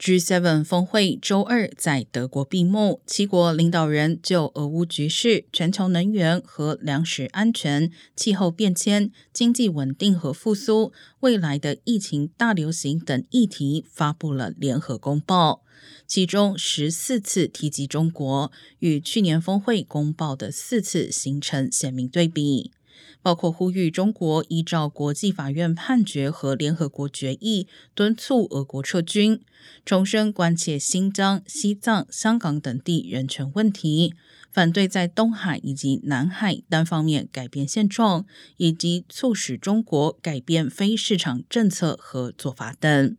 G7 峰会周二在德国闭幕，七国领导人就俄乌局势、全球能源和粮食安全、气候变迁、经济稳定和复苏、未来的疫情大流行等议题发布了联合公报，其中十四次提及中国，与去年峰会公报的四次形成鲜明对比。包括呼吁中国依照国际法院判决和联合国决议，敦促俄国撤军，重申关切新疆、西藏、香港等地人权问题，反对在东海以及南海单方面改变现状，以及促使中国改变非市场政策和做法等。